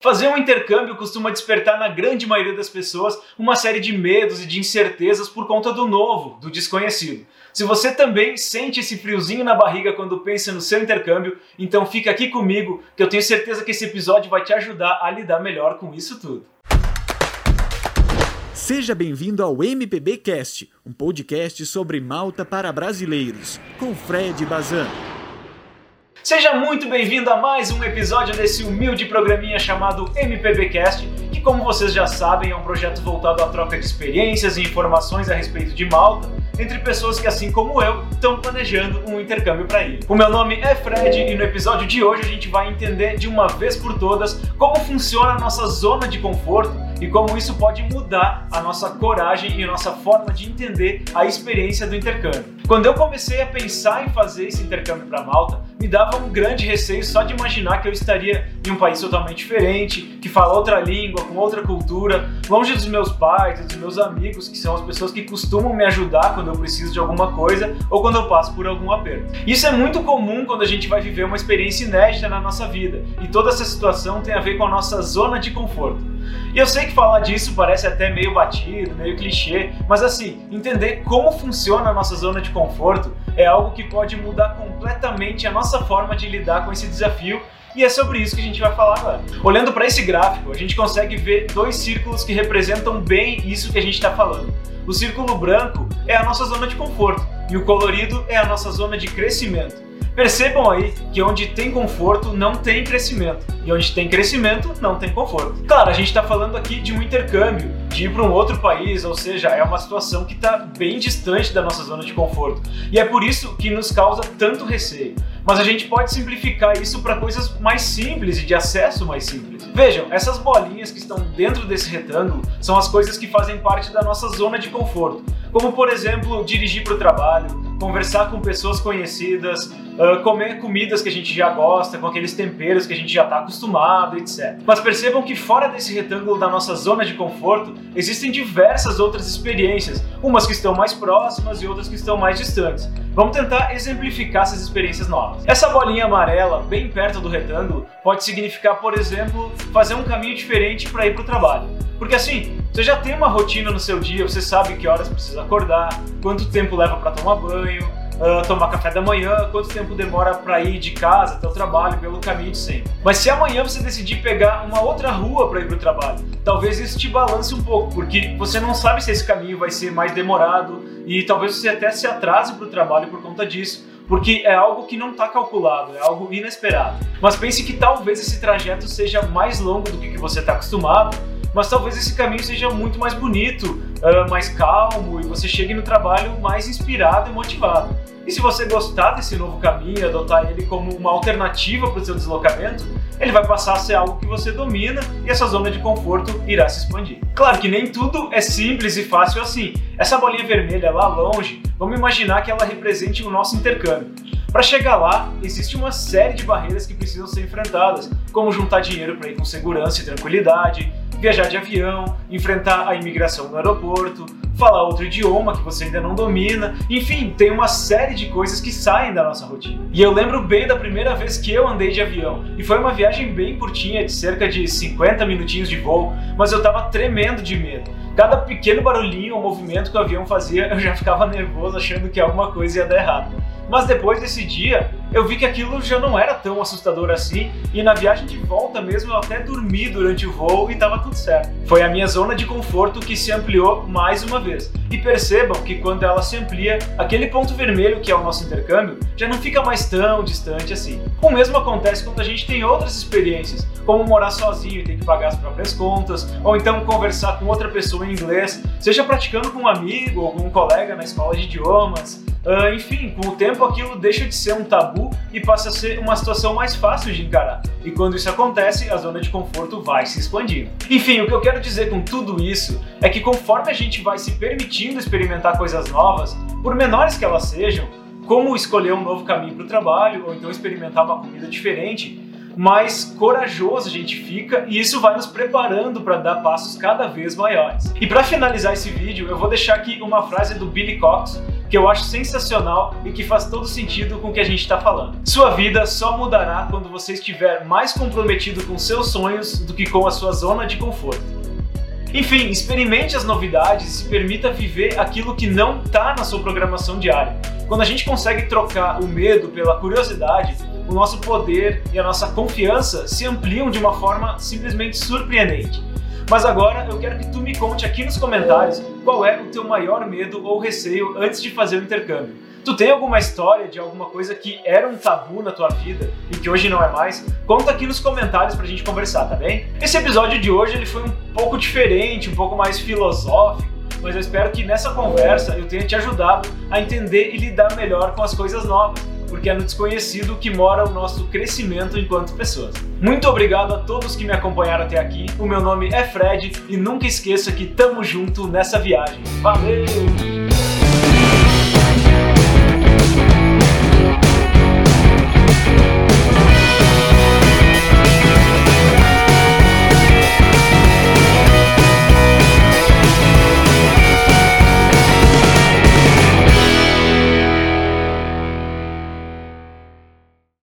Fazer um intercâmbio costuma despertar na grande maioria das pessoas uma série de medos e de incertezas por conta do novo, do desconhecido. Se você também sente esse friozinho na barriga quando pensa no seu intercâmbio, então fica aqui comigo que eu tenho certeza que esse episódio vai te ajudar a lidar melhor com isso tudo. Seja bem-vindo ao MPB Cast, um podcast sobre Malta para brasileiros, com Fred Bazan. Seja muito bem-vindo a mais um episódio desse humilde programinha chamado MPBcast, que, como vocês já sabem, é um projeto voltado à troca de experiências e informações a respeito de Malta entre pessoas que, assim como eu, estão planejando um intercâmbio para ir. O meu nome é Fred e no episódio de hoje a gente vai entender de uma vez por todas como funciona a nossa zona de conforto e como isso pode mudar a nossa coragem e a nossa forma de entender a experiência do intercâmbio. Quando eu comecei a pensar em fazer esse intercâmbio para Malta, me dava um grande receio só de imaginar que eu estaria em um país totalmente diferente, que fala outra língua, com outra cultura, longe dos meus pais, dos meus amigos, que são as pessoas que costumam me ajudar quando eu preciso de alguma coisa ou quando eu passo por algum aperto. Isso é muito comum quando a gente vai viver uma experiência inédita na nossa vida, e toda essa situação tem a ver com a nossa zona de conforto. E eu sei que falar disso parece até meio batido, meio clichê, mas assim, entender como funciona a nossa zona de conforto é algo que pode mudar completamente a nossa forma de lidar com esse desafio e é sobre isso que a gente vai falar agora. Olhando para esse gráfico, a gente consegue ver dois círculos que representam bem isso que a gente está falando. O círculo branco é a nossa zona de conforto e o colorido é a nossa zona de crescimento. Percebam aí que onde tem conforto não tem crescimento, e onde tem crescimento não tem conforto. Claro, a gente está falando aqui de um intercâmbio, de ir para um outro país, ou seja, é uma situação que está bem distante da nossa zona de conforto. E é por isso que nos causa tanto receio. Mas a gente pode simplificar isso para coisas mais simples e de acesso mais simples. Vejam, essas bolinhas que estão dentro desse retângulo são as coisas que fazem parte da nossa zona de conforto. Como, por exemplo, dirigir para o trabalho, conversar com pessoas conhecidas, uh, comer comidas que a gente já gosta, com aqueles temperos que a gente já está acostumado, etc. Mas percebam que fora desse retângulo da nossa zona de conforto existem diversas outras experiências, umas que estão mais próximas e outras que estão mais distantes. Vamos tentar exemplificar essas experiências novas. Essa bolinha amarela, bem perto do retângulo, pode significar, por exemplo, fazer um caminho diferente para ir para o trabalho. Porque assim, você já tem uma rotina no seu dia, você sabe que horas precisa acordar, quanto tempo leva para tomar banho, uh, tomar café da manhã, quanto tempo demora para ir de casa até o trabalho pelo caminho de sempre. Mas se amanhã você decidir pegar uma outra rua para ir para o trabalho, talvez isso te balance um pouco, porque você não sabe se esse caminho vai ser mais demorado e talvez você até se atrase para o trabalho por conta disso porque é algo que não está calculado, é algo inesperado. Mas pense que talvez esse trajeto seja mais longo do que você está acostumado mas talvez esse caminho seja muito mais bonito, uh, mais calmo e você chegue no trabalho mais inspirado e motivado. E se você gostar desse novo caminho, adotar ele como uma alternativa para o seu deslocamento, ele vai passar a ser algo que você domina e essa zona de conforto irá se expandir. Claro que nem tudo é simples e fácil assim. Essa bolinha vermelha lá longe, vamos imaginar que ela represente o nosso intercâmbio. Para chegar lá, existe uma série de barreiras que precisam ser enfrentadas, como juntar dinheiro para ir com segurança e tranquilidade, viajar de avião, enfrentar a imigração no aeroporto, falar outro idioma que você ainda não domina, enfim, tem uma série de coisas que saem da nossa rotina. E eu lembro bem da primeira vez que eu andei de avião, e foi uma viagem bem curtinha, de cerca de 50 minutinhos de voo, mas eu tava tremendo de medo. Cada pequeno barulhinho ou movimento que o avião fazia, eu já ficava nervoso achando que alguma coisa ia dar errado. Mas depois desse dia, eu vi que aquilo já não era tão assustador assim, e na viagem de volta mesmo eu até dormi durante o voo e estava tudo certo. Foi a minha zona de conforto que se ampliou mais uma vez. E percebam que quando ela se amplia, aquele ponto vermelho que é o nosso intercâmbio já não fica mais tão distante assim. O mesmo acontece quando a gente tem outras experiências, como morar sozinho e ter que pagar as próprias contas, ou então conversar com outra pessoa em inglês, seja praticando com um amigo ou com um colega na escola de idiomas, Uh, enfim, com o tempo aquilo deixa de ser um tabu e passa a ser uma situação mais fácil de encarar. E quando isso acontece, a zona de conforto vai se expandindo. Enfim, o que eu quero dizer com tudo isso é que conforme a gente vai se permitindo experimentar coisas novas, por menores que elas sejam, como escolher um novo caminho para o trabalho ou então experimentar uma comida diferente, mais corajoso a gente fica e isso vai nos preparando para dar passos cada vez maiores. E para finalizar esse vídeo, eu vou deixar aqui uma frase do Billy Cox que eu acho sensacional e que faz todo sentido com o que a gente está falando. Sua vida só mudará quando você estiver mais comprometido com seus sonhos do que com a sua zona de conforto. Enfim, experimente as novidades e se permita viver aquilo que não está na sua programação diária. Quando a gente consegue trocar o medo pela curiosidade, o nosso poder e a nossa confiança se ampliam de uma forma simplesmente surpreendente. Mas agora eu quero que tu me conte aqui nos comentários qual é o teu maior medo ou receio antes de fazer o intercâmbio. Tu tem alguma história de alguma coisa que era um tabu na tua vida e que hoje não é mais? Conta aqui nos comentários pra gente conversar, tá bem? Esse episódio de hoje ele foi um pouco diferente, um pouco mais filosófico, mas eu espero que nessa conversa eu tenha te ajudado a entender e lidar melhor com as coisas novas porque é no desconhecido que mora o nosso crescimento enquanto pessoas. Muito obrigado a todos que me acompanharam até aqui. O meu nome é Fred e nunca esqueça que tamo junto nessa viagem. Valeu!